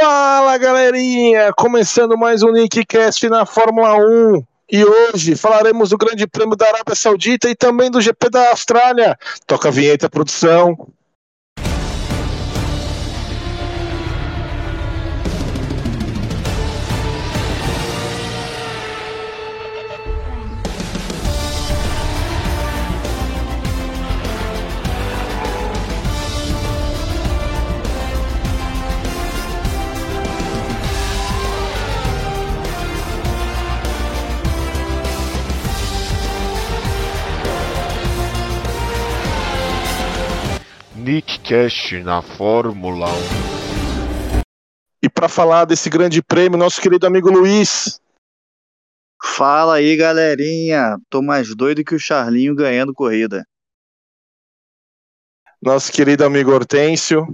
Fala galerinha! Começando mais um Nickcast na Fórmula 1. E hoje falaremos do Grande Prêmio da Arábia Saudita e também do GP da Austrália. Toca a vinheta, produção. Nickcast na Fórmula 1. E para falar desse grande prêmio, nosso querido amigo Luiz. Fala aí, galerinha. Tô mais doido que o Charlinho ganhando corrida. Nosso querido amigo Hortêncio.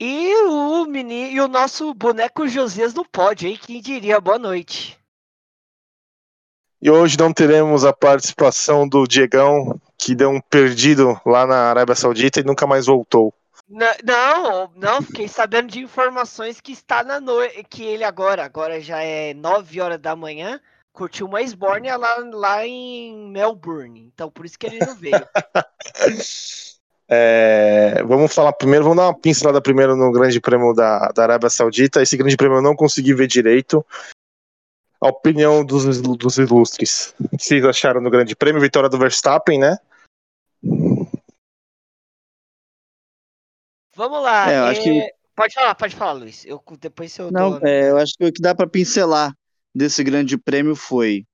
E o menino e o nosso boneco Josias não pode, hein? Quem diria? Boa noite. E hoje não teremos a participação do Diegão, que deu um perdido lá na Arábia Saudita e nunca mais voltou. Não, não, fiquei sabendo de informações que está na noite, que ele agora, agora já é 9 horas da manhã, curtiu uma esbórnia lá, lá em Melbourne. Então por isso que ele não veio. É, vamos falar primeiro, vamos dar uma pincelada primeiro no Grande Prêmio da, da Arábia Saudita. Esse Grande Prêmio eu não consegui ver direito. A opinião dos, dos ilustres. O que vocês acharam do Grande Prêmio? Vitória do Verstappen, né? Vamos lá. É, eu acho é, que- Pode falar, pode falar, Luiz. Eu, depois eu Não, dou- é, eu acho que o que dá para pincelar desse grande prêmio foi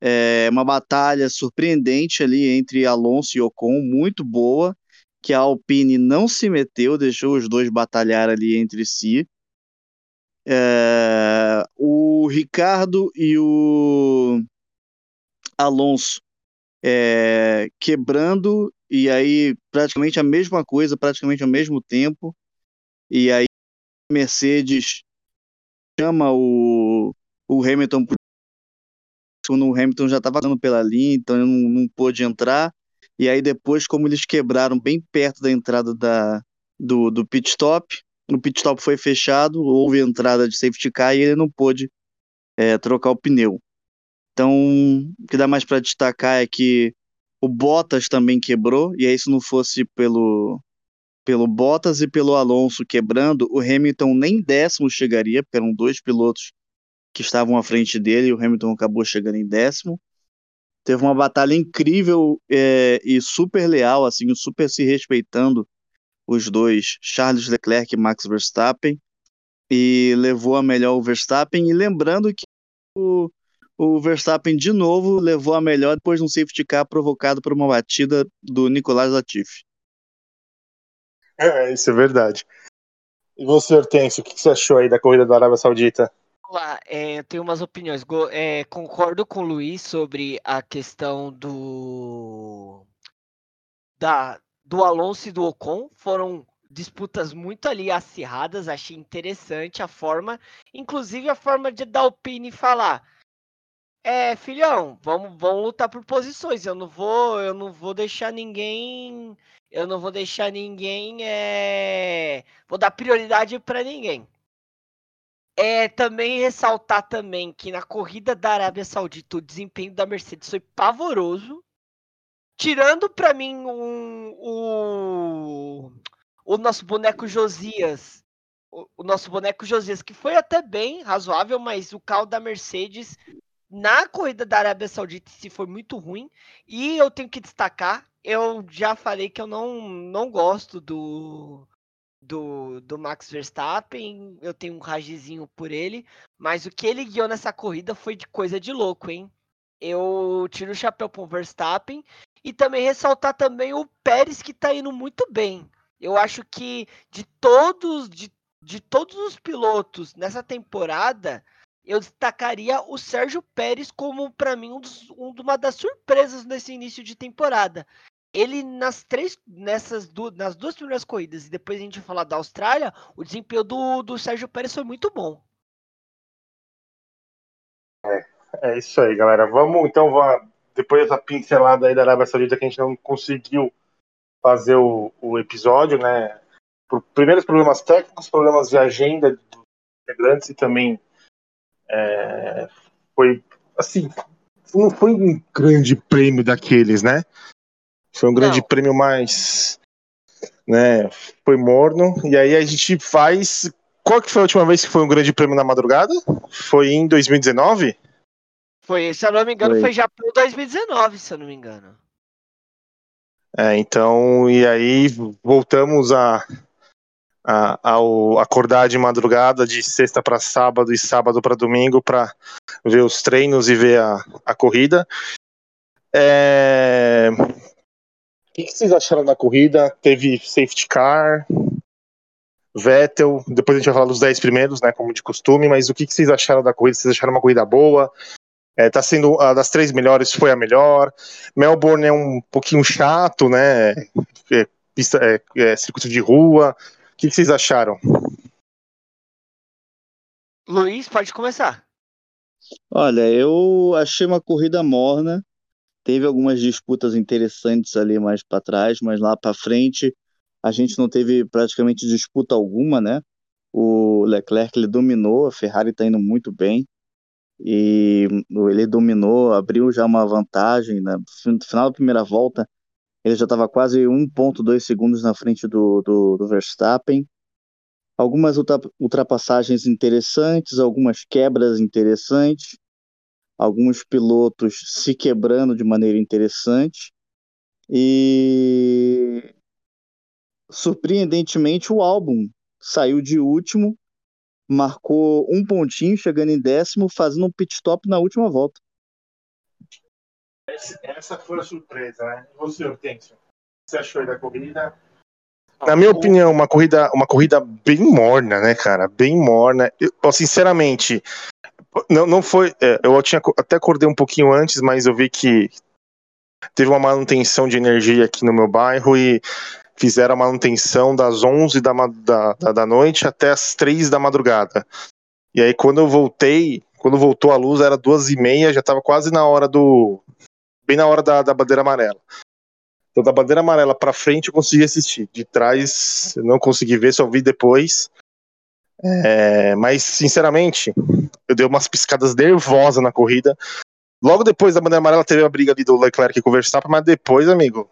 é, uma batalha surpreendente ali entre Alonso e Ocon, muito boa, que a Alpine não se meteu, deixou os dois batalhar ali entre si. É, o Ricardo e o Alonso é, quebrando, e aí praticamente a mesma coisa, praticamente ao mesmo tempo. E aí Mercedes chama o, o Hamilton quando o Hamilton já estava passando pela linha, então ele não, não pôde entrar. E aí depois, como eles quebraram bem perto da entrada da, do, do pit stop, o pit stop foi fechado, houve entrada de safety car e ele não pôde é, trocar o pneu. Então, o que dá mais para destacar é que o Bottas também quebrou, e aí se não fosse pelo, pelo Bottas e pelo Alonso quebrando, o Hamilton nem décimo chegaria, porque eram dois pilotos que estavam à frente dele, e o Hamilton acabou chegando em décimo. Teve uma batalha incrível é, e super leal, assim, super se respeitando os dois, Charles Leclerc e Max Verstappen, e levou a melhor o Verstappen, e lembrando que o, o Verstappen de novo levou a melhor depois de um safety car provocado por uma batida do Nicolas Latifi. É, isso é verdade. E você, Hortêncio, o que você achou aí da corrida da Arábia Saudita? Vamos lá, é, eu tenho umas opiniões. Go- é, concordo com o Luiz sobre a questão do da do Alonso e do Ocon. Foram disputas muito ali acirradas. Achei interessante a forma, inclusive a forma de dar Alpine falar. É, filhão, vamos, vamos lutar por posições. Eu não vou, eu não vou deixar ninguém, eu não vou deixar ninguém, é, vou dar prioridade para ninguém. É também ressaltar também que na corrida da Arábia Saudita o desempenho da Mercedes foi pavoroso. Tirando para mim um, o, o nosso boneco Josias. O, o nosso boneco Josias, que foi até bem razoável, mas o carro da Mercedes na corrida da Arábia Saudita se foi muito ruim. E eu tenho que destacar, eu já falei que eu não, não gosto do, do, do Max Verstappen, eu tenho um ragizinho por ele, mas o que ele guiou nessa corrida foi de coisa de louco, hein? Eu tiro o chapéu pro Verstappen e também ressaltar também o Pérez que tá indo muito bem. Eu acho que de todos de, de todos os pilotos nessa temporada, eu destacaria o Sérgio Pérez como para mim um dos, um, uma das surpresas nesse início de temporada ele nas três nessas duas, nas duas primeiras corridas e depois a gente falar da Austrália, o desempenho do, do Sérgio Pérez foi muito bom. É isso aí, galera. Vamos então, vá- depois dessa pincelada aí da Arábia Saudita que a gente não conseguiu fazer o, o episódio, né? Por primeiros problemas técnicos, problemas de agenda do integrantes e também é, foi assim, não foi um grande prêmio daqueles, né? Foi um grande Não. prêmio mais, né? Foi morno e aí a gente faz. Qual que foi a última vez que foi um grande prêmio na madrugada? Foi em 2019? Foi, se eu não me engano, Foi. foi já pro 2019, se eu não me engano. É, então, e aí voltamos a, a- ao acordar de madrugada, de sexta para sábado e sábado para domingo, para ver os treinos e ver a, a corrida. É, O que, que vocês acharam da corrida? Teve safety car, Vettel, depois a gente vai falar dos 10 primeiros, né, como de costume, mas o que, que vocês acharam da corrida? Vocês acharam uma corrida boa? É, tá sendo a das três melhores, foi a melhor. Melbourne é um pouquinho chato, né? É, pista, é, é circuito de rua. O que, que vocês acharam? Luiz, pode começar. Olha, eu achei uma corrida morna. Teve algumas disputas interessantes ali mais para trás, mas lá para frente a gente não teve praticamente disputa alguma, né? O Leclerc ele dominou, a Ferrari está indo muito bem e ele dominou, abriu já uma vantagem né? no final da primeira volta. Ele já estava quase 1,2 segundos na frente do, do, do Verstappen. Algumas ultra- ultrapassagens interessantes, algumas quebras interessantes alguns pilotos se quebrando de maneira interessante e surpreendentemente o álbum saiu de último, marcou um pontinho, chegando em décimo, fazendo um pit stop na última volta. Essa foi a surpresa, né? E você, Hortêncio? O que você achou aí da corrida? Na minha opinião, uma corrida, uma corrida bem morna, né, cara? Bem morna. Eu, sinceramente, não, não foi. é, eu tinha até acordei um pouquinho antes, mas eu vi que teve uma manutenção de energia aqui no meu bairro e fizeram a manutenção das 11 da, da, da, noite até as 3 da madrugada. E aí, quando eu voltei, quando voltou a luz, era duas e meia, já tava quase na hora do. bem na hora da, da bandeira amarela. Então, da bandeira amarela pra frente eu consegui assistir. De trás eu não consegui ver, só vi depois. É, mas, sinceramente, eu dei umas piscadas nervosas na corrida. Logo depois da bandeira amarela teve a briga ali do Leclerc com o Verstappen, mas depois, amigo,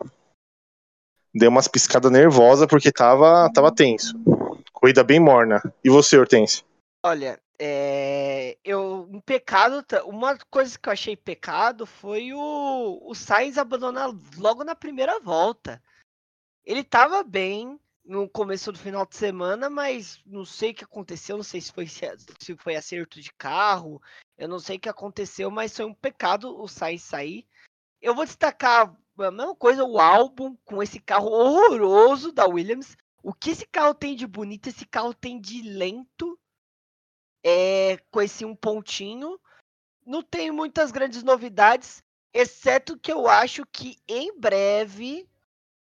deu umas piscadas nervosas porque tava, tava tenso. Corrida bem morna. E você, Hortêncio? Olha, é, eu um pecado, uma coisa que eu achei pecado foi o, o Sainz abandonar logo na primeira volta. Ele tava bem no começo do final de semana, mas não sei o que aconteceu, não sei se foi, se foi acerto de carro, eu não sei o que aconteceu, mas foi um pecado o Sainz sair. Eu vou destacar a mesma coisa, o álbum com esse carro horroroso da Williams. O que esse carro tem de bonito, esse carro tem de lento é, com esse um pontinho. Não tem muitas grandes novidades, exceto que eu acho que em breve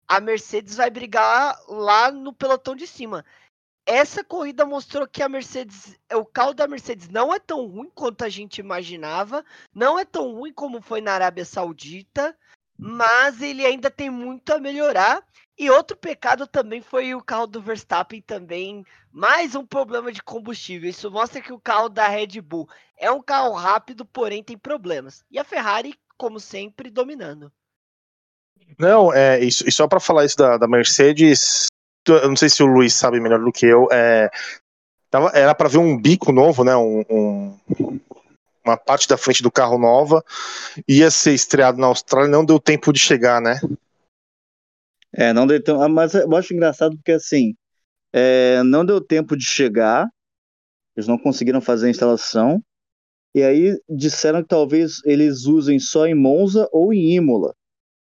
a Mercedes vai brigar lá no pelotão de cima. Essa corrida mostrou que a Mercedes, o carro da Mercedes não é tão ruim quanto a gente imaginava, não é tão ruim como foi na Arábia Saudita, mas ele ainda tem muito a melhorar. E outro pecado também foi o carro do Verstappen também mais um problema de combustível. Isso mostra que o carro da Red Bull é um carro rápido, porém tem problemas. E a Ferrari, como sempre, dominando. Não, é, isso, e só pra falar isso da, da Mercedes, eu não sei se o Luiz sabe melhor do que eu, é, tava- era pra ver um bico novo, né? Um, um- uma parte da frente do carro nova, ia ser estreado na Austrália, não deu tempo de chegar, né? É, não deu tempo, ah, mas eu acho engraçado porque assim, é, não deu tempo de chegar, eles não conseguiram fazer a instalação, e aí disseram que talvez eles usem só em Monza ou em Imola.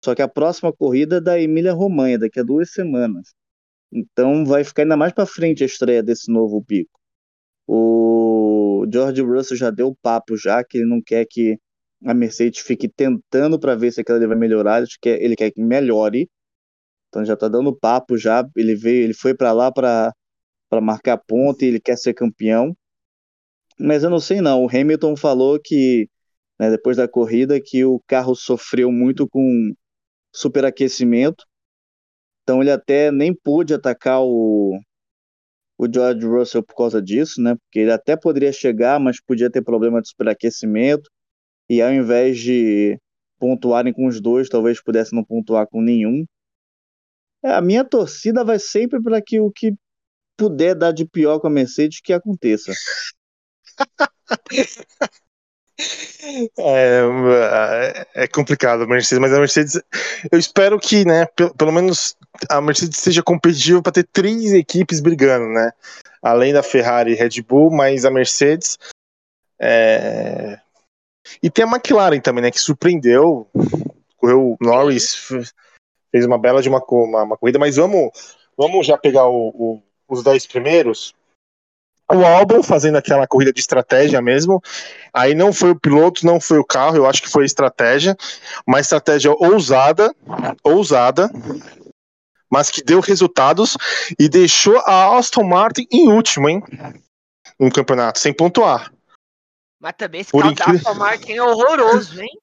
Só que a próxima corrida é da Emília-Romanha, daqui a duas semanas. Então vai ficar ainda mais para frente a estreia desse novo bico. O George Russell já deu papo já que ele não quer que a Mercedes fique tentando para ver se aquela ali vai melhorar, ele quer, ele que melhore. Então já tá dando papo já, ele veio, ele foi para lá para para marcar ponto e ele quer ser campeão. Mas eu não sei não, o Hamilton falou que né, depois da corrida que o carro sofreu muito com superaquecimento. Então ele até nem pôde atacar o, o George Russell por causa disso, né? Porque ele até poderia chegar, mas podia ter problema de superaquecimento. E ao invés de pontuarem com os dois, talvez pudesse não pontuar com nenhum. É, a minha torcida vai sempre para que o que puder dar de pior com a Mercedes que aconteça. É, é complicado a Mercedes, mas a Mercedes, eu espero que, né, pelo, pelo menos a Mercedes seja competitiva para ter três equipes brigando, né? Além da Ferrari e Red Bull, mas a Mercedes. É... E tem a McLaren também, né, que surpreendeu. Correu Norris, fez uma bela de uma, uma, uma corrida, mas vamos, vamos já pegar o, o, os dez primeiros o álbum fazendo aquela corrida de estratégia mesmo. Aí não foi o piloto, não foi o carro, eu acho que foi a estratégia. Uma estratégia ousada, ousada, mas que deu resultados e deixou a Aston Martin em último, hein? No campeonato, sem pontuar. Mas também esse Por carro incri... da Aston Martin é horroroso, hein?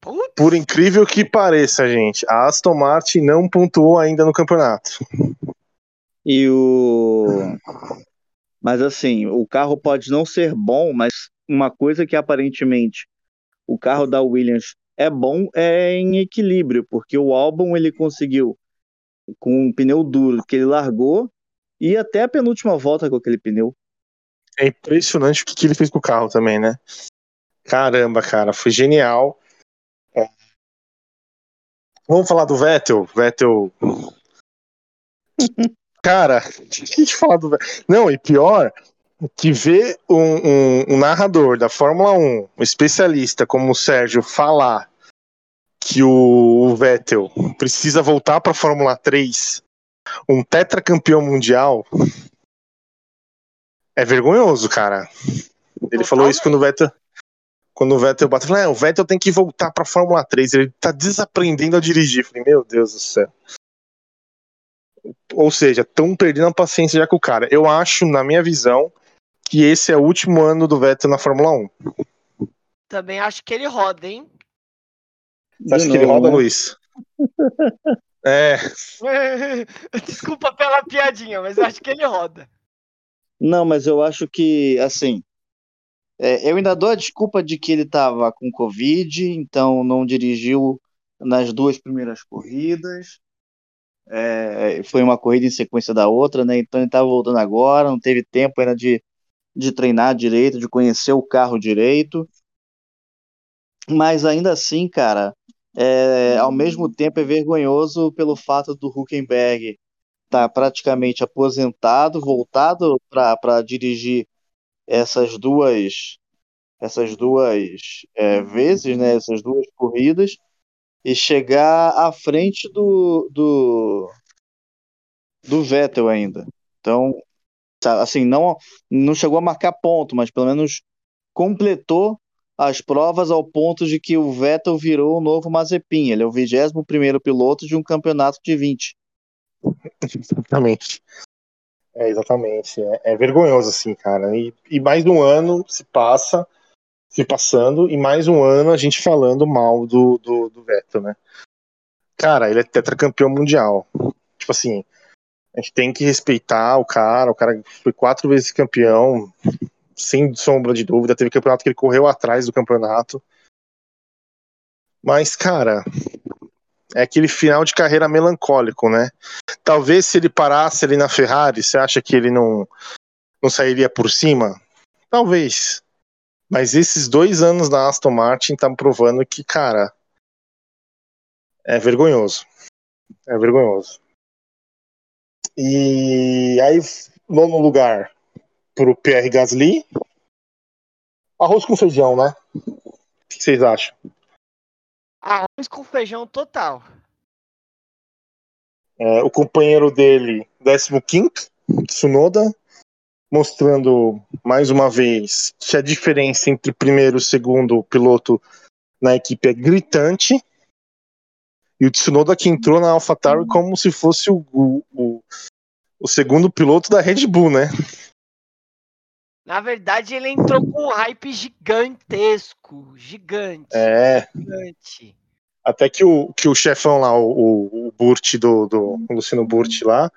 Putz. Por incrível que pareça, gente, a Aston Martin não pontuou ainda no campeonato. E o mas assim, o carro pode não ser bom, mas uma coisa que aparentemente o carro da Williams é bom é em equilíbrio, porque o álbum ele conseguiu com um pneu duro que ele largou e até a penúltima volta com aquele pneu. É impressionante o que, que ele fez com o carro também, né? Caramba, cara, foi genial. É. Vamos falar do Vettel. Vettel Cara, que falar do. Não, e pior, que ver um, um, um, narrador da Fórmula 1, um especialista como o Sérgio, falar que o Vettel precisa voltar para a Fórmula 3, um tetracampeão mundial, é vergonhoso, cara. Ele falou isso quando o Vettel. Quando o Vettel bateu, falou, é, o Vettel tem que voltar para a Fórmula 3, ele tá desaprendendo a dirigir. Falei, meu Deus do céu. Ou seja, estão perdendo a paciência já com o cara. Eu acho, na minha visão, que esse é o último ano do Vettel na Fórmula 1. Também acho que ele roda, hein? Você acha que ele roda, Luiz? é. Desculpa pela piadinha, mas acho que ele roda. Não, mas eu acho que, assim, é, eu ainda dou a desculpa de que ele estava com Covid, então não dirigiu nas duas primeiras corridas. É, foi uma corrida em sequência da outra, né? Então ele estava voltando agora, não teve tempo ainda de, de treinar direito, de conhecer o carro direito. Mas ainda assim, cara, é, ao mesmo tempo é vergonhoso pelo fato do Huckenberg estar tá praticamente aposentado, voltado para dirigir essas duas essas duas é, vezes, né? Essas duas corridas e chegar à frente do, do, do Vettel ainda. Então, assim, não, não chegou a marcar ponto, mas pelo menos completou as provas ao ponto de que o Vettel virou o novo Mazepin. Ele é o 21 primeiro piloto de um campeonato de 20. Exatamente. É, exatamente. É, é vergonhoso, assim, cara. E, e mais um ano se passa se passando e mais um ano a gente falando mal do, do, do Vettel, né? Cara, ele é tetracampeão mundial. Tipo assim, a gente tem que respeitar o cara. O cara foi quatro vezes campeão, sem sombra de dúvida. Teve campeonato que ele correu atrás do campeonato. Mas, cara, é aquele final de carreira melancólico, né? Talvez se ele parasse ali na Ferrari, você acha que ele não, não sairia por cima? Talvez. Mas esses dois anos da Aston Martin estão provando que, cara, é vergonhoso. É vergonhoso. E aí, nono lugar pro Pierre Gasly. Arroz com feijão, né? O que vocês acham? Arroz com feijão total. É, o companheiro dele, 15, Tsunoda, mostrando mais uma vez que a diferença entre primeiro e segundo piloto na equipe é gritante. E o Tsunoda que entrou na AlphaTauri como se fosse o, o, o, segundo piloto da Red Bull, né? Na verdade, ele entrou com um hype gigantesco. Gigante. É. Gigante. Até que o, que o chefão lá, o, o Burt do, do o Luciano Burt lá,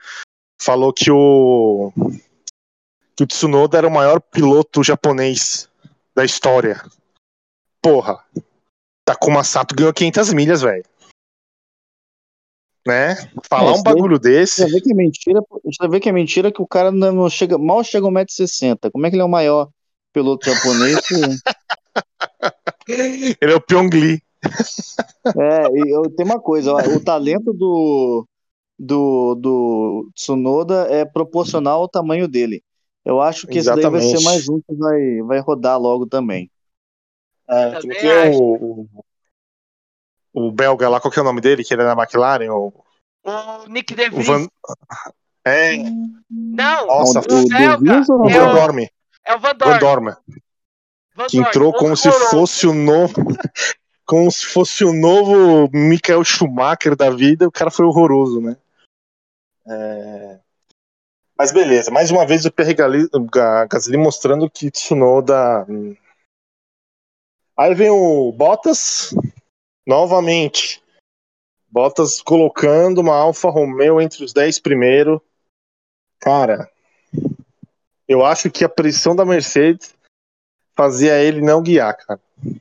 falou que o que o Tsunoda era o maior piloto japonês da história. Porra. Takuma Sato ganhou 500 milhas, velho. Né? Falar É, um isso daí- bagulho desse. Você vê que é mentira, você vê que é mentira que o cara não chega, mal chega a 1,60m. Como é que ele é o maior piloto japonês? Ele é o Pyongli. É, eu tenho uma coisa, ó, o talento do, do, do Tsunoda é proporcional ao tamanho dele. Eu acho que esse daí vai ser Exatamente. mais um que vai, vai rodar logo também. É, Também tem o, o, o belga lá, qual que é o nome dele? Que ele é na McLaren? O, O Nick De o Vries. Van. É, Não, Nossa, o, o belga ou o é Van o- Dorme. é o Van. Dorme. Van Que Dorn, entrou como se fosse o novo. Como se fosse o novo Michael Schumacher da vida, o cara foi horroroso, né? É, Mas beleza, mais uma vez o Ga- Gasly mostrando que Tsunoda. hum. Aí vem o Bottas, novamente. Bottas colocando uma Alfa Romeo entre os 10 primeiros. Cara, eu acho que a pressão da Mercedes fazia ele não guiar, cara. O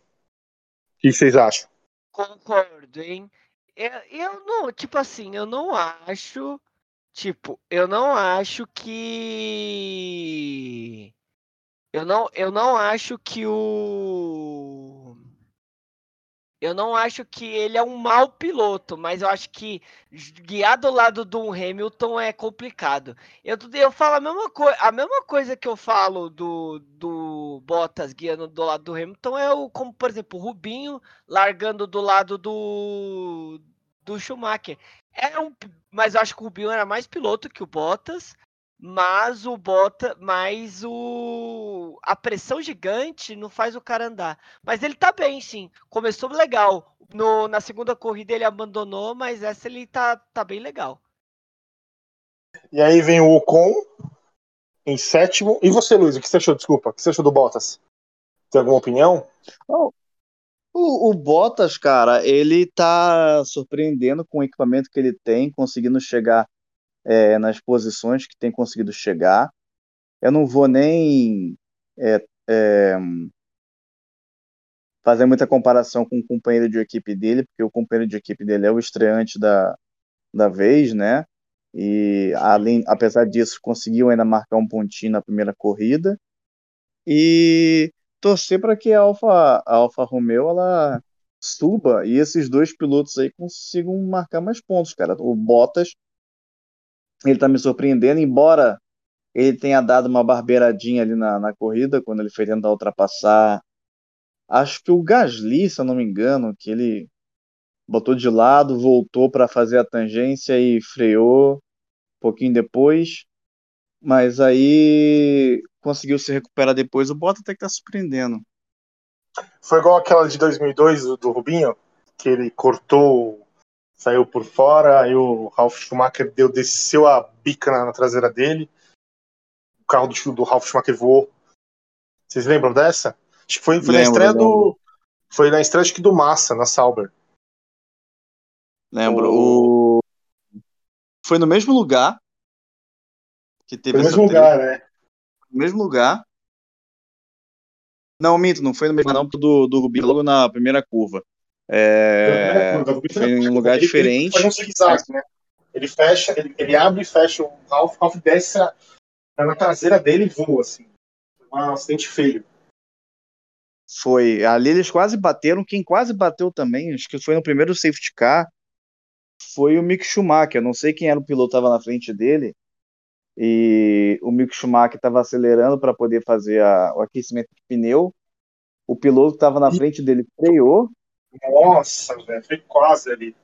que vocês acham? Concordo, hein? Eu, eu não, tipo assim, eu não acho. Tipo, eu não acho que. Eu não, eu não acho que o. Eu não acho que ele é um mau piloto, mas eu acho que guiar do lado do Hamilton é complicado. Eu, eu falo a mesma, coi a mesma coisa que eu falo do, do Bottas guiando do lado do Hamilton é o, como, por exemplo, o Rubinho largando do lado do, do Schumacher. É um, mas eu acho que o Rubinho era mais piloto que o Bottas, mas o Bottas, mas o a pressão gigante não faz o cara andar. Mas ele tá bem, sim. Começou legal. No, na segunda corrida ele abandonou, mas essa ele tá, tá bem legal. E aí vem o Ocon em sétimo. E você, Luiz, o que você achou? Desculpa, o que você achou do Bottas? Tem alguma opinião? O, o Bottas, cara, ele tá surpreendendo com o equipamento que ele tem, conseguindo chegar é, nas posições que tem conseguido chegar. Eu não vou nem é, é, fazer muita comparação com o companheiro de equipe dele, porque o companheiro de equipe dele é o estreante da, da vez, né? E além, apesar disso, conseguiu ainda marcar um pontinho na primeira corrida. E torcer para que a Alfa, a Alfa Romeo ela suba e esses dois pilotos aí consigam marcar mais pontos, cara. O Bottas, ele tá me surpreendendo, embora ele tenha dado uma barbeiradinha ali na, na corrida, quando ele foi tentar ultrapassar. Acho que o Gasly, se eu não me engano, que ele botou de lado, voltou para fazer a tangência e freou um pouquinho depois. Mas aí conseguiu se recuperar depois. O Bottas até que tá surpreendendo. Foi igual aquela de 2002 do, do Rubinho, que ele cortou, saiu por fora, aí o Ralf Schumacher deu, desceu a bica na, na traseira dele. O carro do, do Ralf Schumacher voou. Vocês lembram dessa? Acho que foi, foi na Lembro, estreia lembro. do. Foi na estreia acho que do Massa, na Sauber. Lembro. O... Foi no mesmo lugar que teve Foi no mesmo treta. lugar, né? No mesmo lugar. Não, minto, não foi no mesmo lugar, não, do, do Rubinho, logo na primeira curva. É, foi em um lugar Ele- ele diferente. Faz um zigue-zague, né? Ele fecha, ele, ele abre e fecha o Ralf, o Ralf desce a- na traseira dele e voa, assim. Foi Um acidente feio. Foi. Ali eles quase bateram. Quem quase bateu também, acho que foi no primeiro safety car, foi o Mick Schumacher. Eu não sei quem era o piloto que estava na frente dele. E o Mick Schumacher estava acelerando para poder fazer a- o aquecimento de pneu. O piloto estava na frente dele freou Nossa, velho, foi quase ali.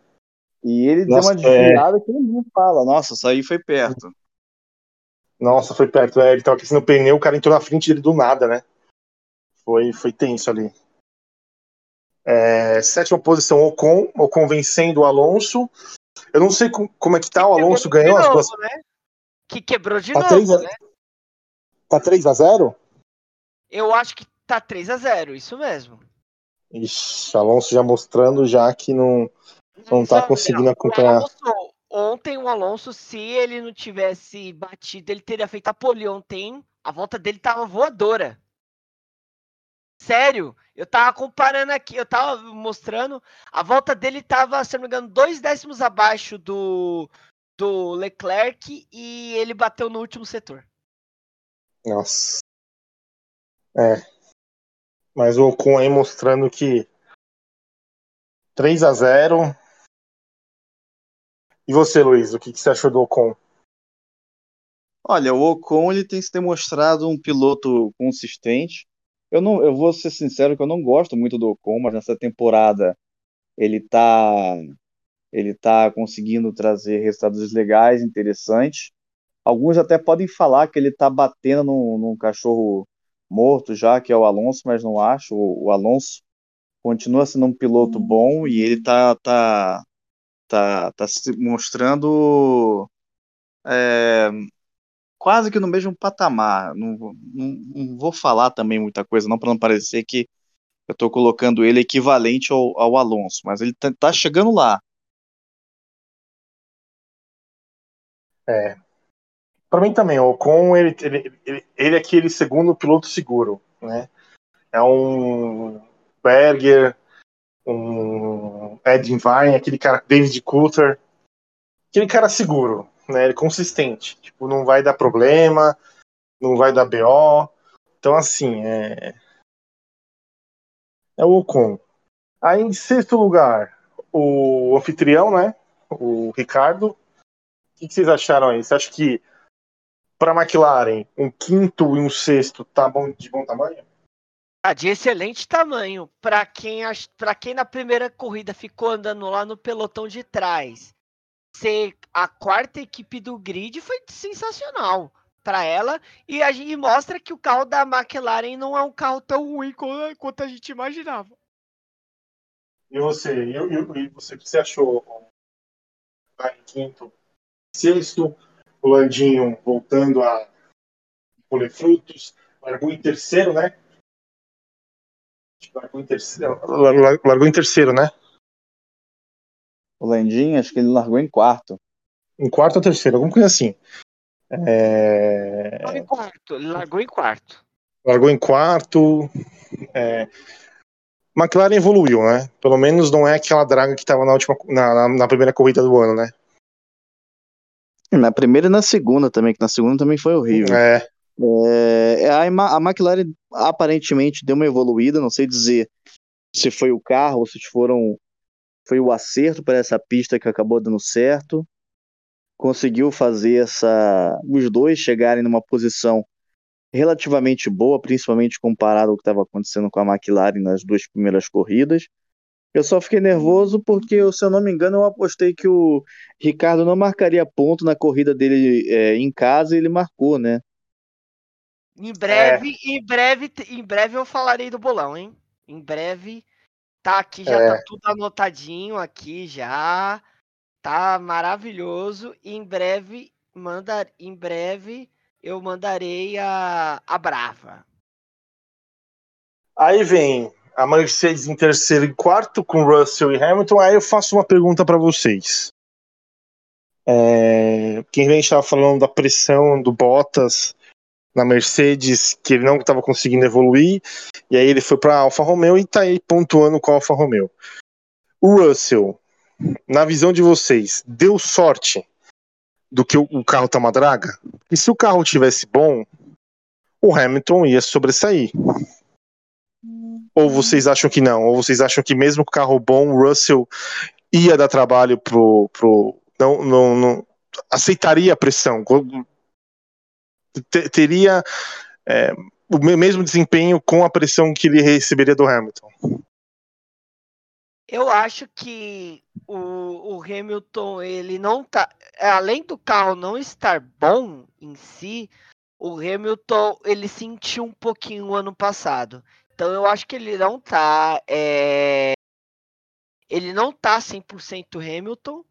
e ele Nossa, deu uma desviada que ninguém fala. Nossa, isso aí foi perto. Nossa, foi perto. É, ele tava aquecendo o pneu, o cara entrou na frente dele do nada, né? Foi, foi tenso ali. É, sétima posição, Ocon. Ocon vencendo o Alonso. Eu não sei com- como é que tá. O Alonso ganhou as novo, duas. né? Que quebrou de Tá novo, três a- né? Tá 3x0? Eu acho que tá 3 a 0 isso mesmo. Ixi, Alonso já mostrando já que não, não tá Só- conseguindo o acompanhar. Alonso- ontem o Alonso, se ele não tivesse batido, ele teria feito a pole ontem A volta dele tava voadora. Sério, eu tava comparando aqui, eu tava mostrando, a volta dele tava, se não me engano, dois décimos abaixo do, do Leclerc e ele bateu no último setor. Nossa. É. Mas o Ocon aí mostrando que 3 a 0 E você, Luiz, o que, que você achou do Ocon? Olha, o Ocon ele tem se demonstrado um piloto consistente. Eu não, eu vou ser sincero que eu não gosto muito do Ocon, mas nessa temporada ele tá ele tá conseguindo trazer resultados legais, interessantes. Alguns até podem falar que ele tá batendo num, num cachorro morto já, que é o Alonso, mas não acho. O, o Alonso continua sendo um piloto bom e ele tá tá tá, tá se mostrando é, quase que no mesmo patamar. Não, não, não vou falar também muita coisa, não, para não parecer que eu estou colocando ele equivalente ao, ao Alonso, mas ele tá, tá, chegando lá. É. Para mim também, o Ocon, ele, ele, ele, ele é aquele segundo piloto seguro, né? É um Berger, um Ed Vine, aquele cara, David Coulter, aquele cara seguro, né? Ele é consistente, tipo, não vai dar problema, não vai dar BO. Então, assim, é. É o Ocon. Aí, em sexto lugar, o anfitrião, né? O Ricardo. O que, vocês acharam aí? Você acha que para a McLaren um quinto e um sexto tá bom de bom tamanho? Ah, de excelente tamanho. Para quem, pra quem na primeira corrida ficou andando lá no pelotão de trás, ser a quarta equipe do grid foi sensacional para ela. E a mostra que o carro da McLaren não é um carro tão ruim quanto a gente imaginava. E você? E, e você, o que você achou? Em quinto, sexto, o Landinho voltando a colher frutos, largou em terceiro, né? Largou em terceiro, largou em terceiro, né? O Landinho, acho que ele largou em quarto. Em quarto ou terceiro, alguma coisa assim. É... Largou em quarto, ele largou em quarto. Largou em quarto. É... McLaren evoluiu, né? Pelo menos não é aquela draga que estava na última na, na, na, primeira corrida do ano, né? Na primeira e na segunda também, que na segunda também foi horrível. É. É, a, a McLaren aparentemente deu uma evoluída, não sei dizer se foi o carro ou se foram foi o acerto para essa pista que acabou dando certo. Conseguiu fazer essa os dois chegarem numa posição relativamente boa, principalmente comparado ao que estava acontecendo com a McLaren nas duas primeiras corridas. Eu só fiquei nervoso porque, se eu não me engano, eu apostei que o Ricardo não marcaria ponto na corrida dele é, em casa e ele marcou, né? Em breve, é. em breve, em breve eu falarei do bolão, hein? Em breve, tá aqui, já tá é. tá tudo anotadinho aqui já. Tá maravilhoso. E em breve, manda, em breve eu mandarei a, a Brava. Aí vem a Mercedes em terceiro e quarto com Russell e Hamilton. Aí eu faço uma pergunta para vocês. É, quem gente estava falando da pressão do Bottas na Mercedes que ele não estava conseguindo evoluir, e aí ele foi para a Alfa Romeo e está aí pontuando com a Alfa Romeo. O Russell, na visão de vocês, deu sorte do que o carro tá uma draga? E se o carro tivesse bom, o Hamilton ia sobressair. Ou vocês acham que não? Ou vocês acham que mesmo com carro bom, o Russell ia dar trabalho pro. pro não, não, não aceitaria a pressão? teria é, o mesmo desempenho com a pressão que ele receberia do Hamilton? Eu acho que o, o Hamilton, ele não tá. Além do carro não estar bom em si, o Hamilton ele sentiu um pouquinho o ano passado. Então eu acho que ele não tá. É, ele não tá 100% Hamilton,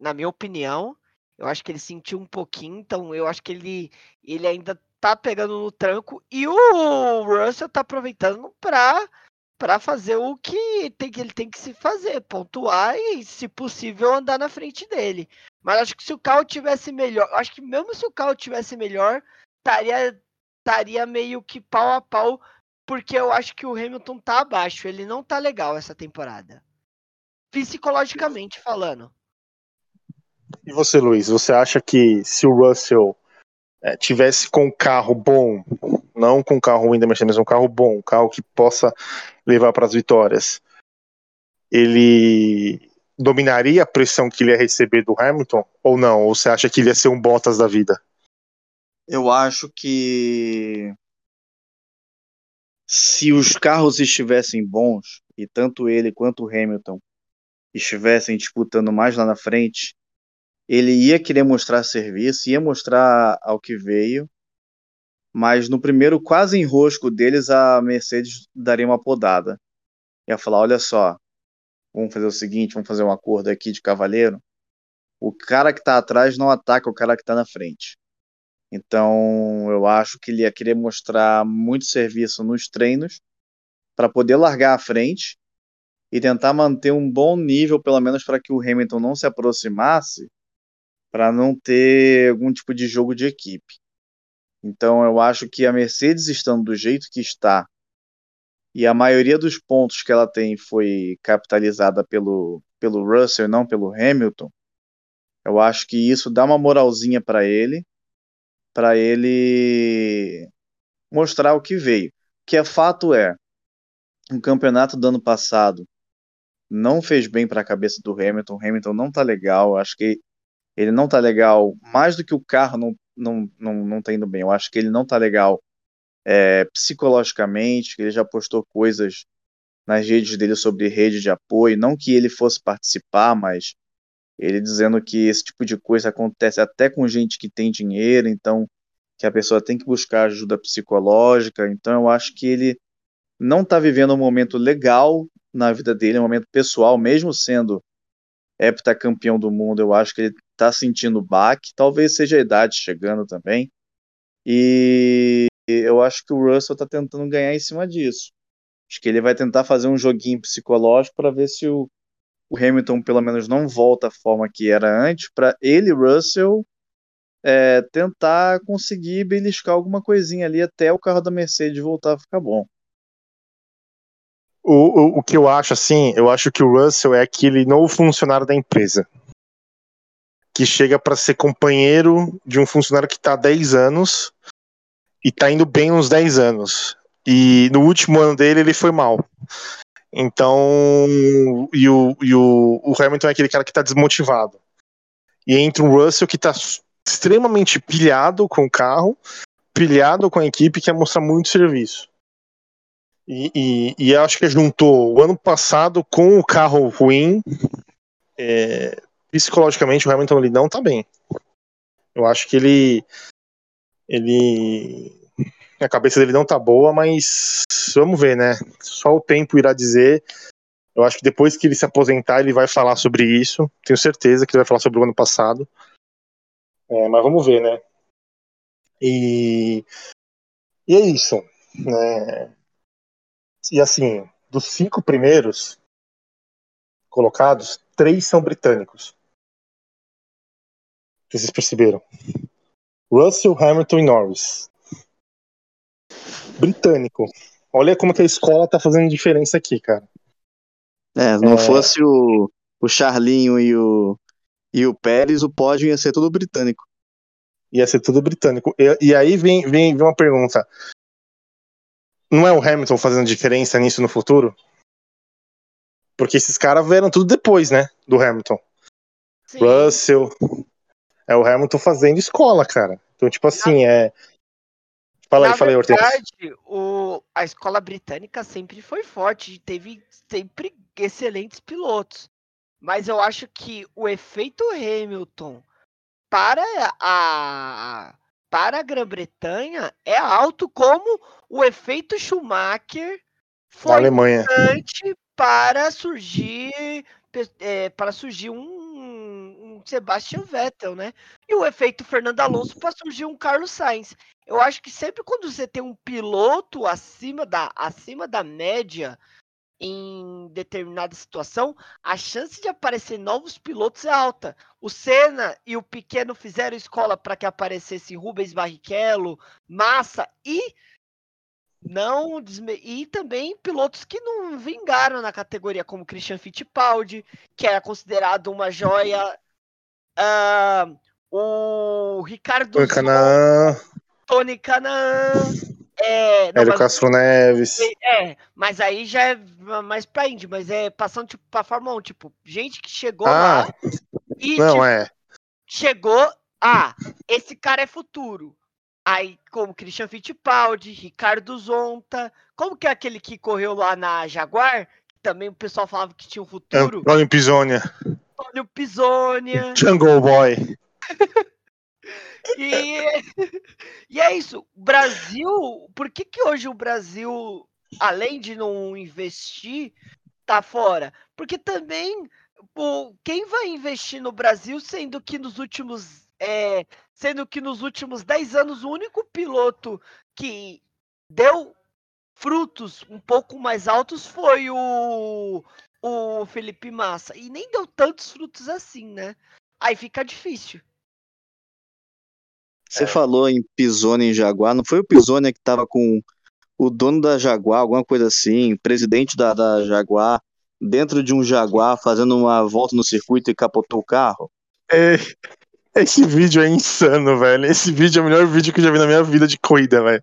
na minha opinião. Eu acho que ele sentiu um pouquinho, então eu acho que ele, ele ainda tá pegando no tranco e o Russell tá aproveitando para para fazer o que tem ele tem que se fazer, pontuar e, se possível, andar na frente dele. Mas acho que se o carro tivesse melhor, acho que mesmo se o carro tivesse melhor, estaria estaria meio que pau a pau, porque eu acho que o Hamilton tá abaixo. Ele não tá legal essa temporada. Psicologicamente falando. E você, Luiz, você acha que se o Russell é, tivesse com um carro bom, não com um carro ruim da Mercedes, mas um carro bom, um carro que possa levar para as vitórias, ele dominaria a pressão que ele ia receber do Hamilton ou não? Ou você acha que ele ia ser um Bottas da vida? Eu acho que se os carros estivessem bons e tanto ele quanto o Hamilton estivessem disputando mais lá na frente, ele ia querer mostrar serviço, ia mostrar ao que veio, mas no primeiro quase enrosco deles a Mercedes daria uma podada. Ia falar, olha só, vamos fazer o seguinte, vamos fazer um acordo aqui de cavaleiro. O cara que está atrás não ataca o cara que está na frente. Então, eu acho que ele ia querer mostrar muito serviço nos treinos para poder largar à frente e tentar manter um bom nível, pelo menos para que o Hamilton não se aproximasse, para não ter algum tipo de jogo de equipe. Então, eu acho que a Mercedes estando do jeito que está e a maioria dos pontos que ela tem foi capitalizada pelo, pelo Russell não pelo Hamilton, eu acho que isso dá uma moralzinha para ele para ele mostrar o que veio. Que é fato é, o campeonato do ano passado não fez bem para a cabeça do Hamilton. O Hamilton não tá legal. Acho que ele não tá legal mais do que o carro não não, não, não tá indo bem. Eu acho que ele não tá legal é, psicologicamente. Ele já postou coisas nas redes dele sobre rede de apoio. Não que ele fosse participar, mas ele dizendo que esse tipo de coisa acontece até com gente que tem dinheiro, então que a pessoa tem que buscar ajuda psicológica. Então eu acho que ele não está vivendo um momento legal na vida dele, um momento pessoal, mesmo sendo heptacampeão do mundo, eu acho que ele está sentindo baque, talvez seja a idade chegando também. E eu acho que o Russell está tentando ganhar em cima disso. Acho que ele vai tentar fazer um joguinho psicológico para ver se o, o Hamilton pelo menos não volta à forma que era antes, para ele, Russell, é, tentar conseguir beliscar alguma coisinha ali até o carro da Mercedes voltar a ficar bom. O, o, o que eu acho assim, eu acho que o Russell é aquele novo funcionário da empresa que chega para ser companheiro de um funcionário que está há 10 anos e está indo bem uns 10 anos. E no último ano dele ele foi mal. Então, e o, e o, o Hamilton é aquele cara que está desmotivado. E entra um Russell que está extremamente pilhado com o carro, pilhado com a equipe, que quer mostrar muito serviço. E, e, e acho que juntou o ano passado com o carro ruim. É, psicologicamente, o Hamilton ele não está bem. Eu acho que ele. Ele a cabeça dele não tá boa, mas vamos ver, né? Só o tempo irá dizer. Eu acho que depois que ele se aposentar, ele vai falar sobre isso. Tenho certeza que ele vai falar sobre o ano passado. É, mas vamos ver, né? E, e é isso. Né? E assim, dos cinco primeiros colocados, três são britânicos. Vocês perceberam? Russell, Hamilton e Norris britânico. Olha como que a escola tá fazendo diferença aqui, cara. É, se não é... fosse o, o Charlinho e o, e o Pérez, o pódio ia ser tudo britânico. Ia ser tudo britânico. E, e aí vem, vem, vem uma pergunta. Não é o Hamilton fazendo diferença nisso no futuro? Porque esses caras vieram tudo depois, né? Do Hamilton. Sim. Russell. É o Hamilton fazendo escola, cara. Então, tipo assim, é. Fala Na aí, fala aí, verdade, o, a escola britânica sempre foi forte, teve sempre excelentes pilotos. Mas eu acho que o efeito Hamilton para a, para a Grã-Bretanha é alto, como o efeito Schumacher foi importante para surgir é, para surgir um, um Sebastian Vettel, né? E o efeito Fernando Alonso para surgir um Carlos Sainz eu acho que sempre quando você tem um piloto acima da, acima da média, em determinada situação, a chance de aparecer novos pilotos é alta. O Senna e o Pequeno fizeram escola para que aparecesse Rubens Barrichello, Massa e não e também pilotos que não vingaram na categoria, como Christian Fittipaldi, que era considerado uma joia. Uh, o Ricardo. Tony Canaan. É, não, Hélio Castro Neves. É, mas aí já é mais pra Indy, mas é passando tipo, pra Fórmula 1, tipo, gente que chegou ah, lá e não, tipo, é. chegou, ah, esse cara é futuro. Aí, como Christian Fittipaldi, Ricardo Zonta, como que é aquele que correu lá na Jaguar? Também o pessoal falava que tinha um futuro. Antônio Pisonia. Antônio Pisonia. Jungle Boy. e, e é isso. Brasil, por que, que hoje o Brasil, além de não investir, tá fora? Porque também pô, quem vai investir no Brasil, sendo que nos últimos é, sendo que nos últimos 10 anos o único piloto que deu frutos um pouco mais altos foi o, o Felipe Massa. E nem deu tantos frutos assim, né? Aí fica difícil. Você é. falou em Pisone em Jaguar, não foi o Pisone que estava com o dono da Jaguar, alguma coisa assim, presidente da, da Jaguar, dentro de um Jaguar, fazendo uma volta no circuito e capotou o carro? É, esse vídeo é insano, velho. Esse vídeo é o melhor vídeo que eu já vi na minha vida de corrida, velho.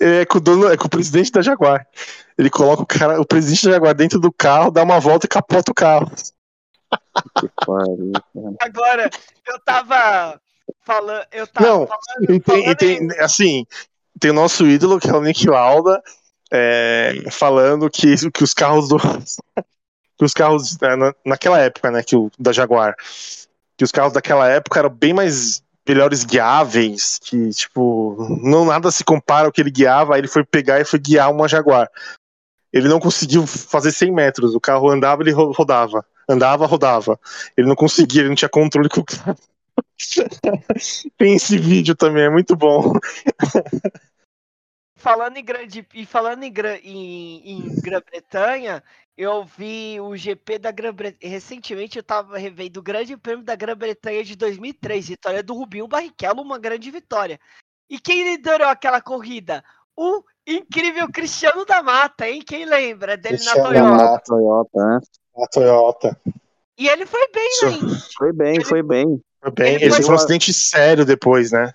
É com o dono, é com o presidente da Jaguar. Ele coloca o cara, o presidente da Jaguar dentro do carro, dá uma volta e capota o carro. Agora, eu tava falando, eu tava Não, falando, e tem, e tem, assim, tem o nosso ídolo, que é o Nick Lauda, é, falando que, que os carros do que os carros é, na, naquela época, né, que o da Jaguar, que os carros daquela época eram bem mais melhores guiáveis, que, tipo, não nada se compara ao que ele guiava, aí ele foi pegar e foi guiar uma Jaguar. Ele não conseguiu fazer 100 metros, o carro andava, ele rodava. Andava, rodava. Ele não conseguia, ele não tinha controle com o carro. Tem esse vídeo também, é muito bom. Falando em grande e falando em, em, em Grã-Bretanha, eu vi o GP da Grã-Bretanha. Recentemente eu tava revendo o Grande Prêmio da Grã-Bretanha de 2003, vitória do Rubinho Barrichello, uma grande vitória. E quem liderou aquela corrida? O incrível Cristiano da Mata, hein? Quem lembra dele Cristiano na Toyota? Na Toyota, né? Na Toyota. E ele foi bem, né? Foi bem, ele... foi bem. Bem. Ele, ele foi um acidente sério depois, né?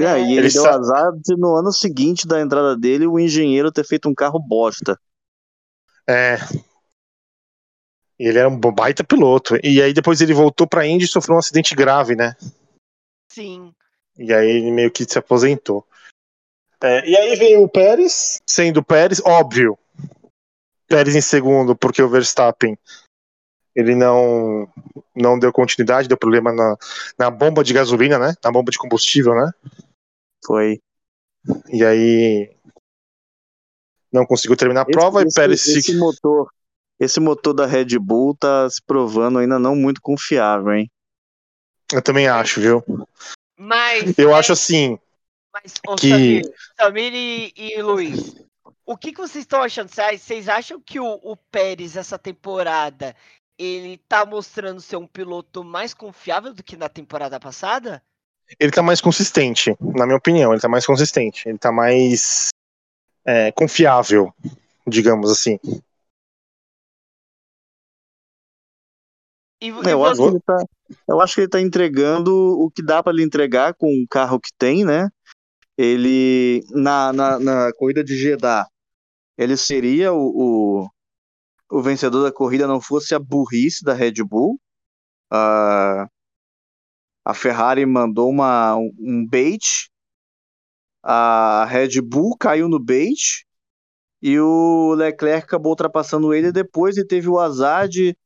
É, e ele, ele deu sa... azar de no ano seguinte da entrada dele o engenheiro ter feito um carro bosta. É. Ele era um baita piloto. E aí depois ele voltou pra Indy e sofreu um acidente grave, né? Sim. E aí ele meio que se aposentou. É, e aí veio o Pérez, sendo o Pérez, óbvio. Pérez em segundo, porque o Verstappen ele não não deu continuidade, deu problema na, na bomba de gasolina, né? Na bomba de combustível, né? Foi. E aí não conseguiu terminar a prova esse, e Pérez esse, esse motor esse motor da Red Bull tá se provando ainda não muito confiável, hein? Eu também acho, viu? Mas eu é... acho assim mas, que Samir, Samir e, e, Luiz, o que, que vocês estão achando? Vocês acham que o, o Pérez essa temporada ele tá mostrando ser um piloto mais confiável do que na temporada passada? Ele tá mais consistente, na minha opinião, ele tá mais consistente, ele tá mais é, confiável, digamos assim. E, e eu, acho tá, eu, acho que ele tá entregando o que dá para ele entregar com o carro que tem, né? Ele, na, na, na corrida de Jeddah, ele seria o, o, o, vencedor da corrida não fosse a burrice da Red Bull. Uh, a Ferrari mandou uma, um bait a Red Bull caiu no bait e o Leclerc acabou ultrapassando ele depois e teve o azar de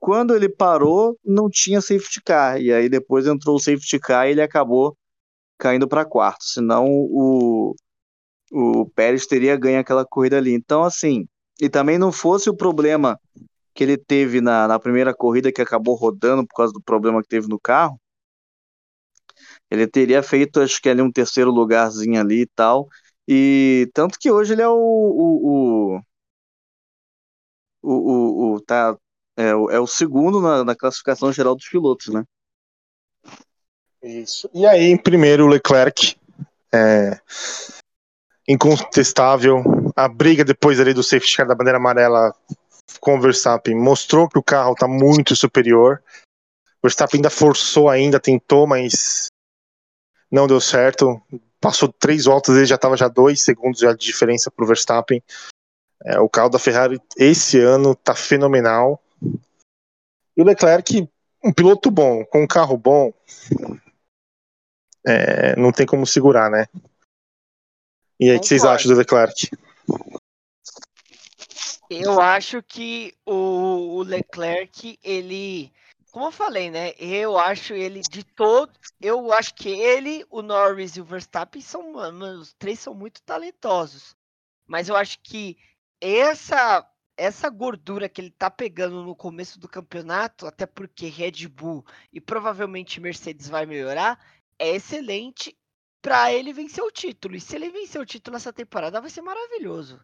quando ele parou não tinha safety car e aí depois entrou o safety car e ele acabou caindo para quarto, senão o o Pérez teria ganho aquela corrida ali. Então assim, e também não fosse o problema que ele teve na, na primeira corrida que acabou rodando por causa do problema que teve no carro, ele teria feito, acho que ali um terceiro lugarzinho ali e tal. E tanto que hoje ele é o, o, o o, o, tá, é, o- é o segundo na, na classificação geral dos pilotos, né? Isso. E aí, em primeiro, o Leclerc. É, incontestável. A briga depois ali do safety car da bandeira amarela com o Verstappen mostrou que o carro está muito superior. O Verstappen ainda forçou, ainda tentou, mas não deu certo. Passou três voltas, ele já estava já dois segundos já de diferença para o Verstappen. É, o carro da Ferrari esse ano tá fenomenal. E o Leclerc, um piloto bom, com um carro bom, é, não tem como segurar, né? E aí, o que vocês acham do Leclerc? Eu acho que o, o Leclerc, ele. Como eu falei, né? Eu acho ele de todo. Eu acho que ele, o Norris e o Verstappen são. mano, Os três são muito talentosos. Mas eu acho que essa essa gordura que ele tá pegando no começo do campeonato, até porque Red Bull e provavelmente Mercedes vai melhorar, é excelente para ele vencer o título. E se ele vencer o título essa temporada, vai ser maravilhoso.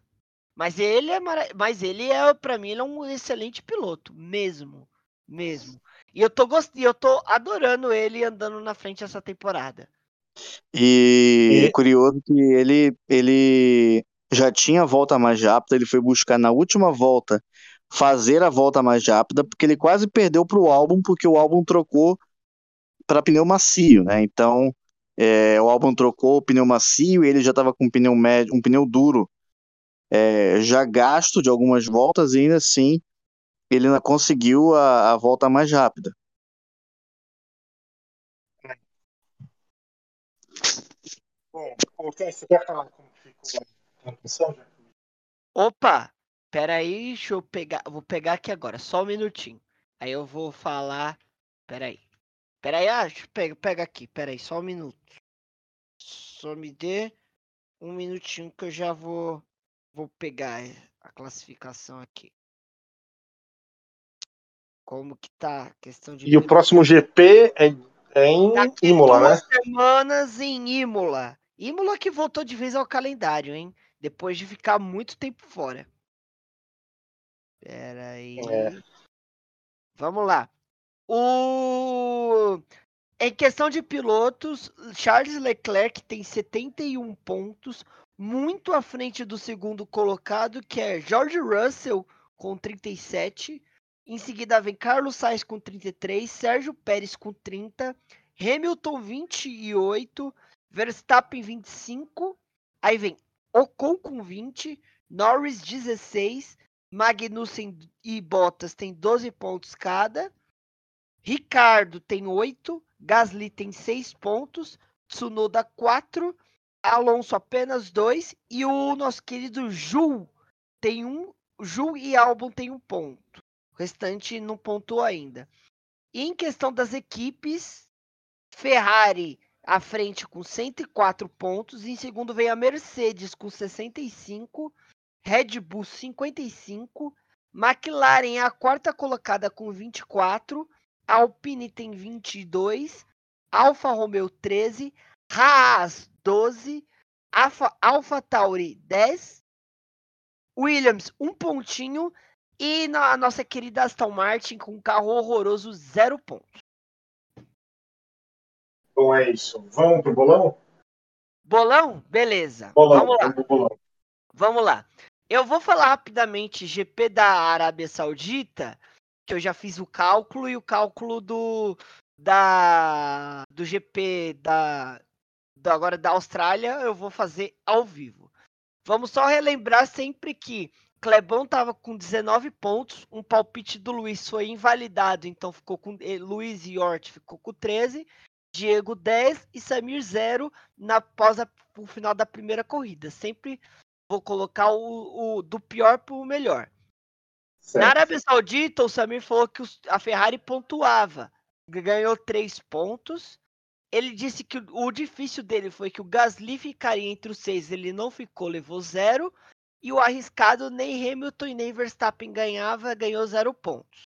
Mas ele é, mara... mas ele é, para mim, ele é um excelente piloto, mesmo, mesmo. E eu tô gost... e eu tô adorando ele andando na frente essa temporada. E E- é curioso que ele, ele já tinha a volta mais rápida, ele foi buscar na última volta fazer a volta mais rápida, porque ele quase perdeu para o álbum, porque o álbum trocou para pneu macio, né? Então, é, o álbum trocou o pneu macio e ele já estava com um pneu médio, um pneu duro é, já gasto de algumas voltas e ainda assim ele ainda conseguiu a, a volta mais rápida. Bom, você quer falar como ficou a transmissão? Opa, pera aí, deixa eu pegar, vou pegar aqui agora, só um minutinho. Aí eu vou falar, pera aí. Pera aí, ah, pegar, pega aqui, pera aí, só um minuto. Só me dê um minutinho que eu já vou, vou pegar a classificação aqui. Como que tá a questão de E o próximo GP é, é em Daqui Imola, né? duas semanas em Imola. Imola que voltou de vez ao calendário, hein? Depois de ficar muito tempo fora. Pera aí. É. Vamos lá. O... Em questão de pilotos, Charles Leclerc tem 71 pontos, muito à frente do segundo colocado, que é George Russell, com 37. Em seguida vem Carlos Sainz com 33, Sérgio Pérez com 30, Hamilton 28, Verstappen 25, aí vem Ocon com 20, Norris 16, Magnussen e Bottas tem 12 pontos cada, Ricardo tem 8, Gasly tem 6 pontos, Tsunoda 4, Alonso apenas 2 e o nosso querido Ju tem um, Ju e Albon tem um ponto. O restante não pontuou ainda. E em questão das equipes, Ferrari à frente com 104 pontos, em segundo vem a Mercedes com 65, Red Bull 55, McLaren é a quarta colocada com 24, Alpine tem 22, Alfa Romeo 13, Haas 12, Alfa, Alfa Tauri 10, Williams um pontinho e na, a nossa querida Aston Martin com um carro horroroso zero pontos. Bom, é isso. Vamos pro bolão? Bolão? Beleza. Bolão, Vamos lá. bolão. Vamos lá. Eu vou falar rapidamente GP da Arábia Saudita, que eu já fiz o cálculo e o cálculo do da do GP da, da agora da Austrália eu vou fazer ao vivo. Vamos só relembrar sempre que Clebão tava com 19 pontos, um palpite do Luiz foi invalidado, então ficou com eh, Luiz e Hort ficou com 13, Diego 10 e Samir 0 na após a- o final da primeira corrida. Sempre vou colocar o, o do pior para o melhor. Certo. Na Arábia Saudita, o Samir falou que a Ferrari pontuava. Ganhou três pontos. Ele disse que o, o difícil dele foi que o Gasly ficaria entre os seis. Ele não ficou, levou zero. E o arriscado, nem Hamilton e nem Verstappen ganhava, ganhou zero pontos.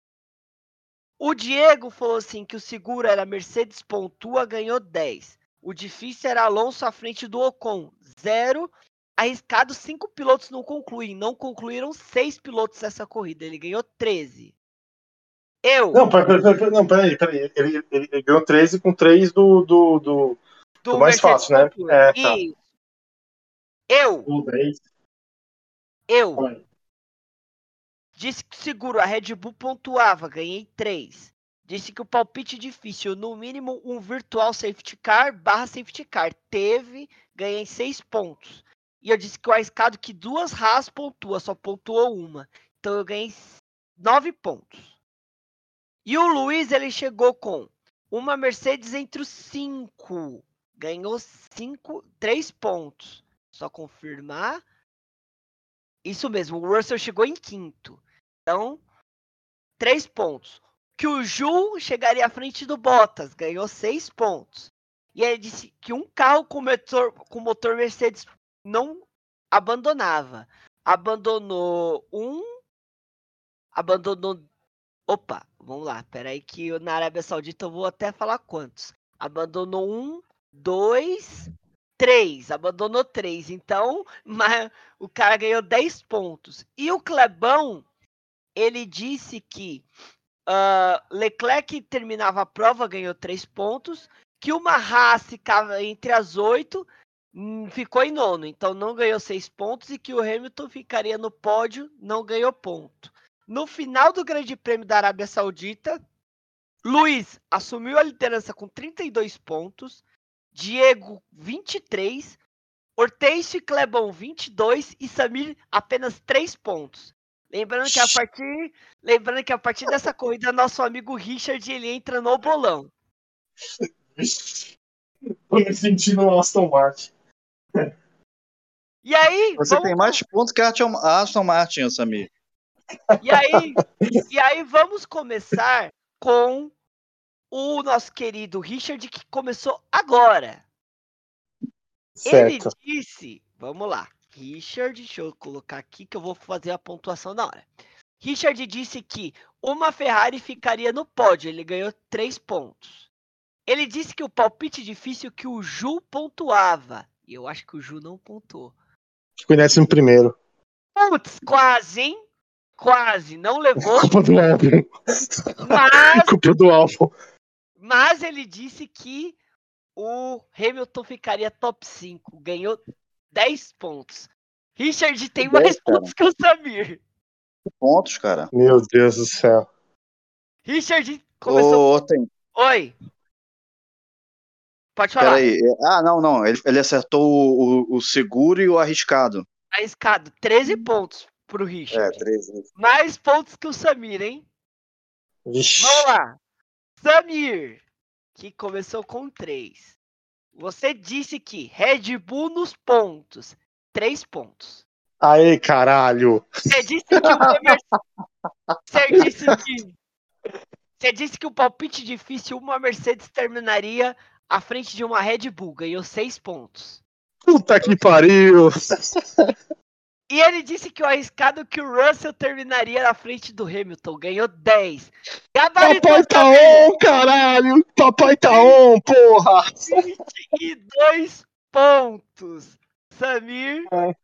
O Diego falou assim que o seguro era Mercedes pontua, ganhou 10. O difícil era Alonso à frente do Ocon, zero. Arriscado, cinco pilotos não concluem. Não concluíram seis pilotos essa corrida. Ele ganhou 13. Eu, Não, peraí, peraí, não, peraí, peraí. Ele, ele, ele ganhou 13 com 3 do, do, do, do mais fácil, né? É, tá. Isso. Eu, do 10. eu, Vai. Disse que seguro a Red Bull pontuava, ganhei 3. Disse que o palpite difícil, no mínimo um virtual safety car barra safety car. Teve, ganhei 6 pontos. E eu disse que o arriscado que duas Haas pontua, só pontuou uma. Então eu ganhei 9 pontos. E o Luiz, ele chegou com uma Mercedes entre os 5. Ganhou 5, 3 pontos. Só confirmar. Isso mesmo, o Russell chegou em quinto. Então, três pontos. Que o Ju chegaria à frente do Bottas, ganhou seis pontos. E ele disse que um carro com motor, com motor Mercedes não abandonava. Abandonou um. Abandonou. Opa, vamos lá. Peraí, que na Arábia Saudita eu vou até falar quantos. Abandonou um, dois, três. Abandonou três. Então, mas o cara ganhou 10 pontos. E o Clebão, ele disse que ah, Leclerc terminava a prova, ganhou 3 pontos. Que uma Haas ficava entre as oito, ficou em nono, então não ganhou 6 pontos. E que o Hamilton ficaria no pódio, não ganhou ponto. No final do Grande Prêmio da Arábia Saudita, Luiz assumiu a liderança com 32 pontos. Diego, 23. Hortêncio e Clebão 22 e Samir apenas 3 pontos. Lembrando que a partir, lembrando que a partir dessa corrida nosso amigo Richard ele entra no bolão. Tô me sentindo um Aston Martin. E aí, Você vamos tem mais pontos que a Aston- Martin, Samir. E aí, e aí vamos começar com o nosso querido Richard que começou agora. Ele Certo. disse, vamos lá, Richard, deixa eu colocar aqui que eu vou fazer a pontuação na hora. Richard disse que uma Ferrari ficaria no pódio, ele ganhou 3 pontos. Ele disse que o palpite difícil que o Ju pontuava, e eu acho que o Ju não pontuou. Ficou em décimo primeiro. Putz, quase, hein? Quase, não levou, Culpa do álbum. mas Culpa do álbum. Mas ele disse que o Hamilton ficaria top 5. Ganhou 10 pontos. Richard tem 10, mais cara. pontos que o Samir. Pontos, cara. Meu Deus do céu. Richard começou. Ô, ô, tem. Oi. Pode falar. Peraí. é- Ah, não, não. Ele, ele acertou o, o- o seguro e o arriscado. Arriscado. 13 pontos pro É, Richard. 13. Mais pontos que o Samir, hein? Vixe. Vamos lá. Samir, que começou com 3. Você disse que Red Bull nos pontos. 3 pontos. Aê, caralho. Você disse que o Emerson... Você disse que. Você disse que o palpite difícil uma Mercedes terminaria à frente de uma Red Bull. Ganhou 6 pontos. Puta que pariu. E ele disse que o arriscado que o Russell terminaria na frente do Hamilton. Ganhou 10. Gabaritou Papai tá on, caralho. Papai tá on, porra. 22 pontos. Samir. É.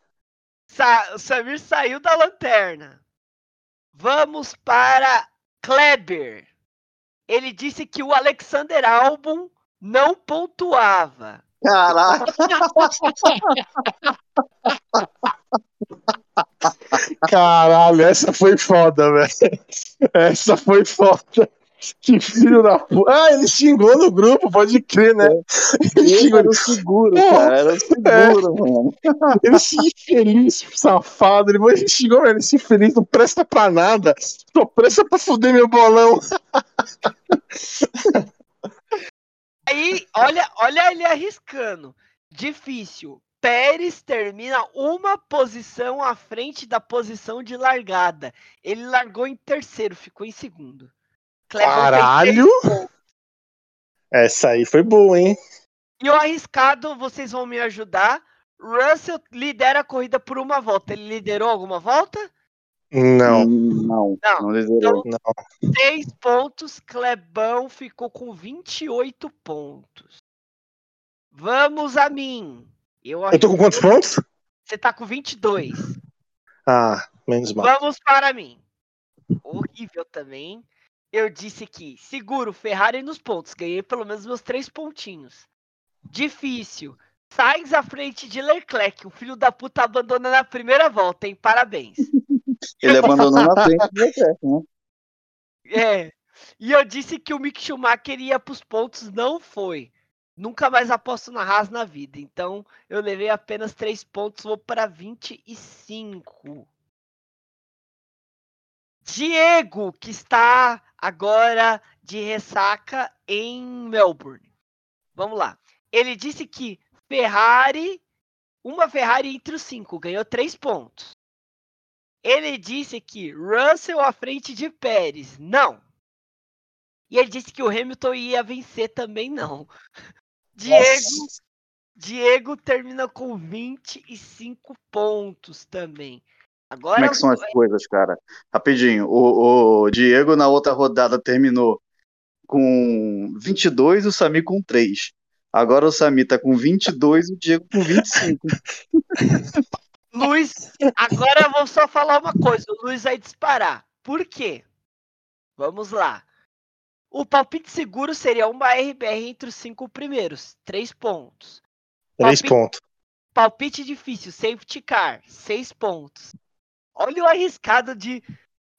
Sa- Samir saiu da lanterna. Vamos para Kleber. Ele disse que o Alexander Albon não pontuava. Caraca. Caralho, essa foi foda, velho. Essa foi foda. Que filho da puta. Ah, ele xingou no grupo, pode crer, né? Ele xingou. era o seguro, Porra. cara. Era o seguro, mano. Ele se infeliz, safado. Ele, ele xingou, ele se infeliz, não presta pra nada. Só presta pra fuder meu bolão. Aí, olha, olha ele arriscando. Difícil. Pérez termina uma posição à frente da posição de largada. Ele largou em terceiro, ficou em segundo. Fez Caralho! Essa aí foi boa, hein? E o arriscado, vocês vão me ajudar. Russell lidera a corrida por uma volta. Ele liderou alguma volta? Não, Não, Não. não liderou. não. Seis pontos. Clebão ficou com 28 pontos. Vamos a mim. Eu, Eu tô com quantos pontos? Você tá com 22. Ah, menos mal. Vamos para mim. Horrível também. Eu disse que seguro Ferrari nos pontos. Ganhei pelo menos meus três pontinhos. Difícil. Sainz à frente de Leclerc. O filho da puta abandona na primeira volta, hein? Parabéns. Ele abandonou na frente do né? É. E eu disse que o Mick Schumacher ia pros pontos. Não foi. Nunca mais aposto na Haas na vida. Então eu levei apenas três pontos. Vou para 25. Diego, que está agora de ressaca em Melbourne. Vamos lá. Ele disse que Ferrari, uma Ferrari entre os cinco, ganhou três pontos. Ele disse que Russell à frente de Pérez, não. E ele disse que o Hamilton ia vencer também, não. Diego, Nossa. Diego termina com 25 pontos também. Agora Como é que são as coisas, cara? Rapidinho, o, o Diego na outra rodada terminou com 22 e o Sami com 3. Agora o Sami tá com 22 e o Diego com 25. Luiz, agora eu vou só falar uma coisa. O Luiz vai disparar. Por quê? Vamos lá. O palpite seguro seria uma RBR entre os cinco primeiros. Três pontos. Três Palpite- pontos. Palpite difícil, safety car. Seis pontos. Olha o arriscado de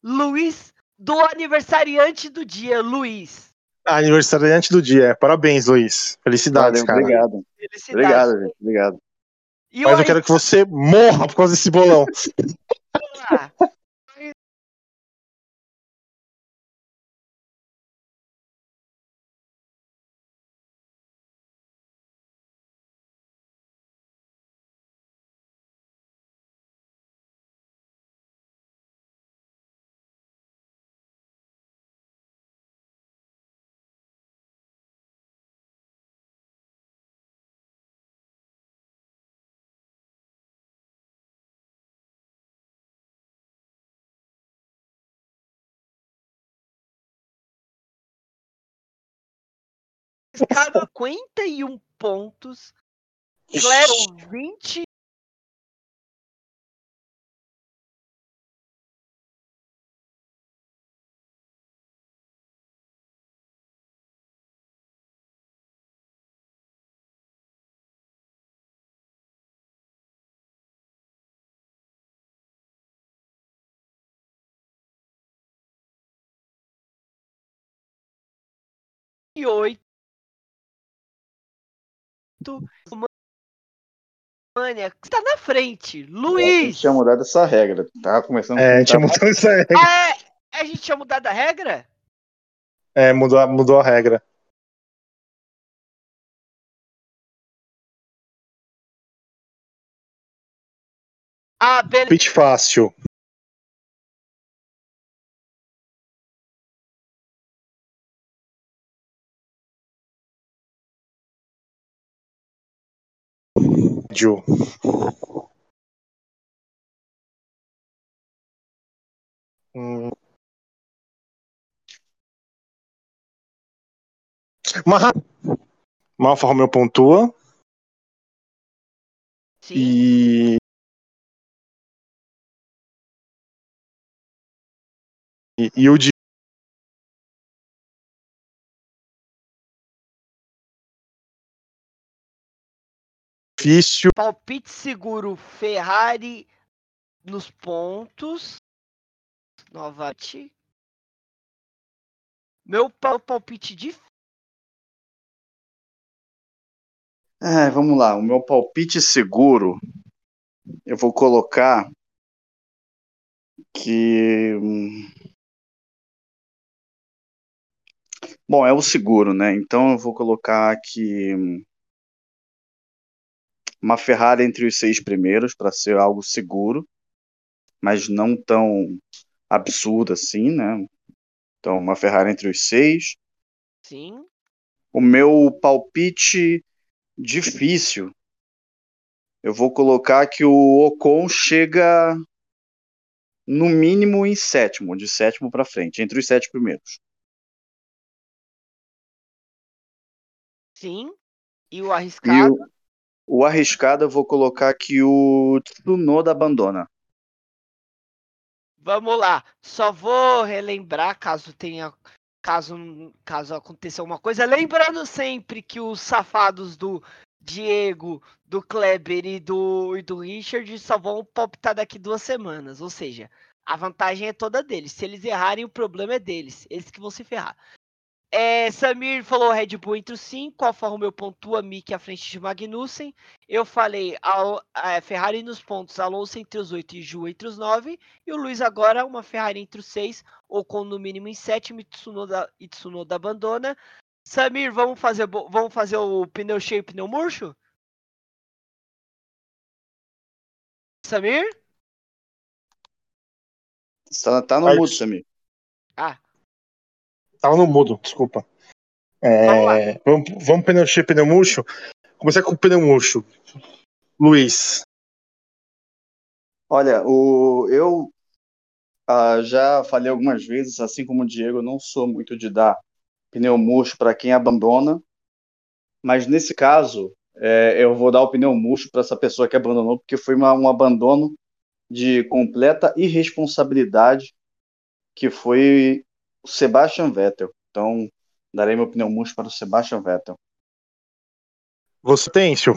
Luiz, do aniversariante do dia, Luiz. Aniversariante do dia. Parabéns, Luiz. Felicidades, Valeu, cara. obrigado. Felicidades. Obrigado, gente. Obrigado. E Mas eu quero que você morra por causa desse bolão. arriscado- arriscado 51 pontos. Clero 20. e oito. Mania, que está na frente. Luiz! tinha mudado essa regra. Tava começando É, a tinha pintar- mudado essa regra. É? A gente tinha mudado a regra? É, mudou, a- mudou a regra. Ah, beleza. Pitch fácil. Ju. Hum. Uma, uma Alfa Romeo pontua Sim. e e, e o de difícil Palpite seguro Ferrari nos pontos. Novamente. Meu pal- palpite de Ah, vamos lá, o meu palpite seguro, eu vou colocar que. hum, Bom, é o seguro, né? Então eu vou colocar que hum, uma Ferrari entre os seis primeiros para ser algo seguro, mas não tão absurdo assim, né? Então, uma Ferrari entre os seis. sim. O meu palpite difícil. Eu vou colocar que o Ocon chega no mínimo em sétimo, de sétimo para frente, entre os sete primeiros. Sim. E o E arriscado? o, O arriscado eu vou colocar que o Tsunoda abandona. Vamos lá. Só vou relembrar caso tenha. Caso, caso aconteça alguma coisa. Lembrando sempre que os safados do Diego, do Kleber e do, e do Richard só vão palpitar daqui duas semanas. Ou seja, a vantagem é toda deles. Se eles errarem, o problema é deles. Eles que vão se ferrar. É, Samir falou Red Bull entre os 5, Alfa Romeo pontua Mick à frente de Magnussen. Eu falei a, a Ferrari nos pontos, Alonso entre os 8 e Ju entre os 9. E o Luiz agora uma Ferrari entre os 6, com no mínimo em sétimo, e Tsunoda, e Tsunoda abandona. Samir, vamos fazer, vamos fazer o pneu cheio e pneu murcho? Samir? Tá, tá no mudo, Samir. Ah, Tava no mudo, desculpa. É, vamos, vamos pneu cheio, pneu murcho. Começar com o pneu murcho. Luiz. Olha, o, eu ah, já falei algumas vezes, assim como o Diego, eu não sou muito de dar pneu murcho para quem abandona, mas nesse caso é, eu vou dar o pneu murcho para essa pessoa que abandonou, porque foi uma, um abandono de completa irresponsabilidade, que foi o Sebastian Vettel. Então, darei minha opinião murcho para o Sebastian Vettel. Você, Têncio?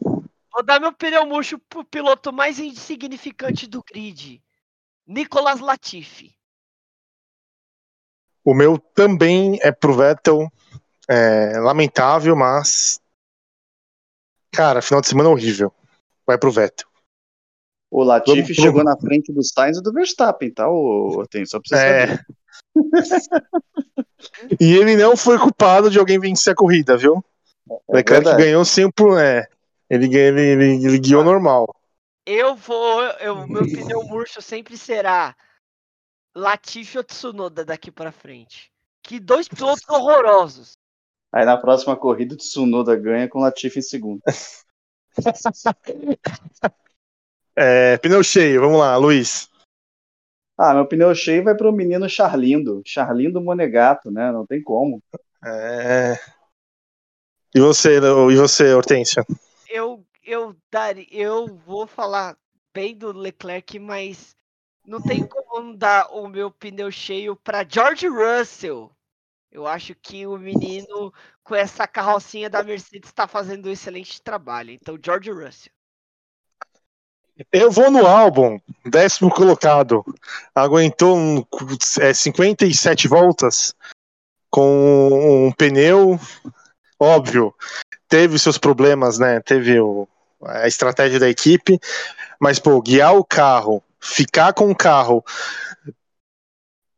Vou dar meu pneu murcho pro piloto mais insignificante do grid, Nicolas Latifi. O meu também é pro Vettel. É, lamentável, mas. Cara, final de semana horrível. Vai pro Vettel. O Latifi vamos, chegou vamos. na frente do Sainz e do Verstappen, tá? O, tem só pra você é... saber. E ele não foi culpado de alguém vencer a corrida, viu? É Leclerc ganhou sempre. É, ele, ele, ele, ele guiou normal. Eu vou. Eu, meu pneu murcho sempre será Latifi ou Tsunoda daqui pra frente. Que dois pilotos horrorosos. Aí na próxima corrida o Tsunoda ganha com Latifi em segundo. é, pneu cheio, vamos lá, Luiz. Ah, meu pneu cheio vai para o menino Charlindo. Charlindo Monegato, né? Não tem como. É. E você, e você, Hortência? Eu, eu, Dari, eu vou falar bem do Leclerc, mas não tem como dar o meu pneu cheio para George Russell. Eu acho que o menino com essa carrocinha da Mercedes está fazendo um excelente trabalho. Então, George Russell. Eu vou no álbum, décimo colocado. Aguentou um, é, 57 voltas com um pneu, óbvio. Teve seus problemas, né? Teve o, a estratégia da equipe, mas, pô, guiar o carro, ficar com o carro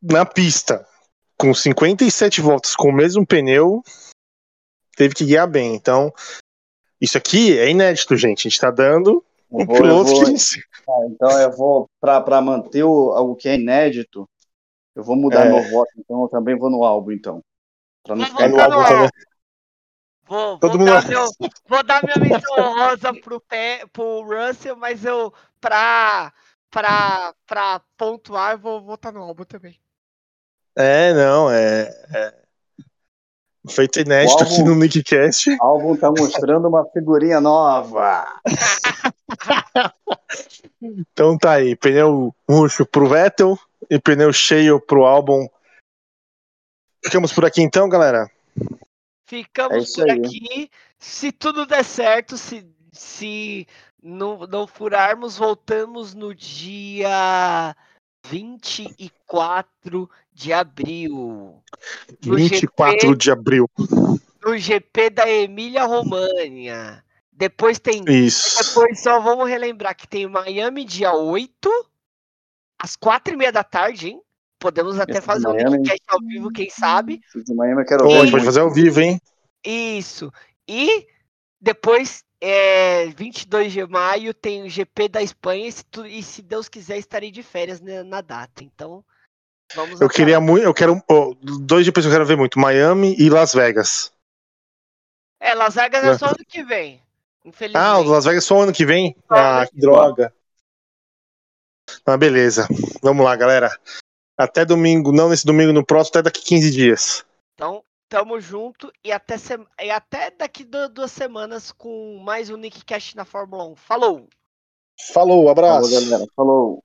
na pista com 57 voltas com o mesmo pneu, teve que guiar bem. Então, isso aqui é inédito, gente. A gente tá dando um vou, piloto vou, que... ah, então eu vou, para manter o, algo que é inédito, eu vou mudar é. meu voto, então eu também vou no álbum, então. Pra não vou ficar no álbum também. Vou, vou, mundo... dar meu, vou dar minha menção rosa pro, pé, pro Russell, mas eu, pra, pra, pra pontuar, vou votar no álbum também. É, não, é, é... Feito inédito álbum, aqui no Nickcast. O álbum tá mostrando uma figurinha nova. então tá aí, pneu murcho pro Vettel e pneu cheio pro álbum. Ficamos por aqui então, galera? Ficamos é por aí. aqui. Se tudo der certo, se, se não, não furarmos, voltamos no dia 24 de abril. 24 GP, de abril. No GP da Emília România. Depois tem. Isso. Depois só vamos relembrar que tem Miami dia 8, às 4 e meia da tarde, hein? Podemos até Esse fazer um podcast ao vivo, quem sabe. De Miami eu quero Pode, pode fazer ao vivo, hein? Isso. E depois, é, 22 de maio, tem o GP da Espanha. E se, tu, e se Deus quiser, estarei de férias na, na data. Então, vamos Eu queria muito. Eu quero. Oh, dois GPs que eu quero ver muito: Miami e Las Vegas. É, Las Vegas é só ano que vem. Infelizmente. Ah, o Las Vegas só ano que vem? Ah, que droga. Ah, beleza. Vamos lá, galera. Até domingo, não nesse domingo, no próximo, até daqui 15 dias. Então, Tamo junto e até, sema- e até daqui du- duas semanas com mais um Nick Cash na Fórmula 1. Falou! Falou, abraço. Falou, galera. Falou.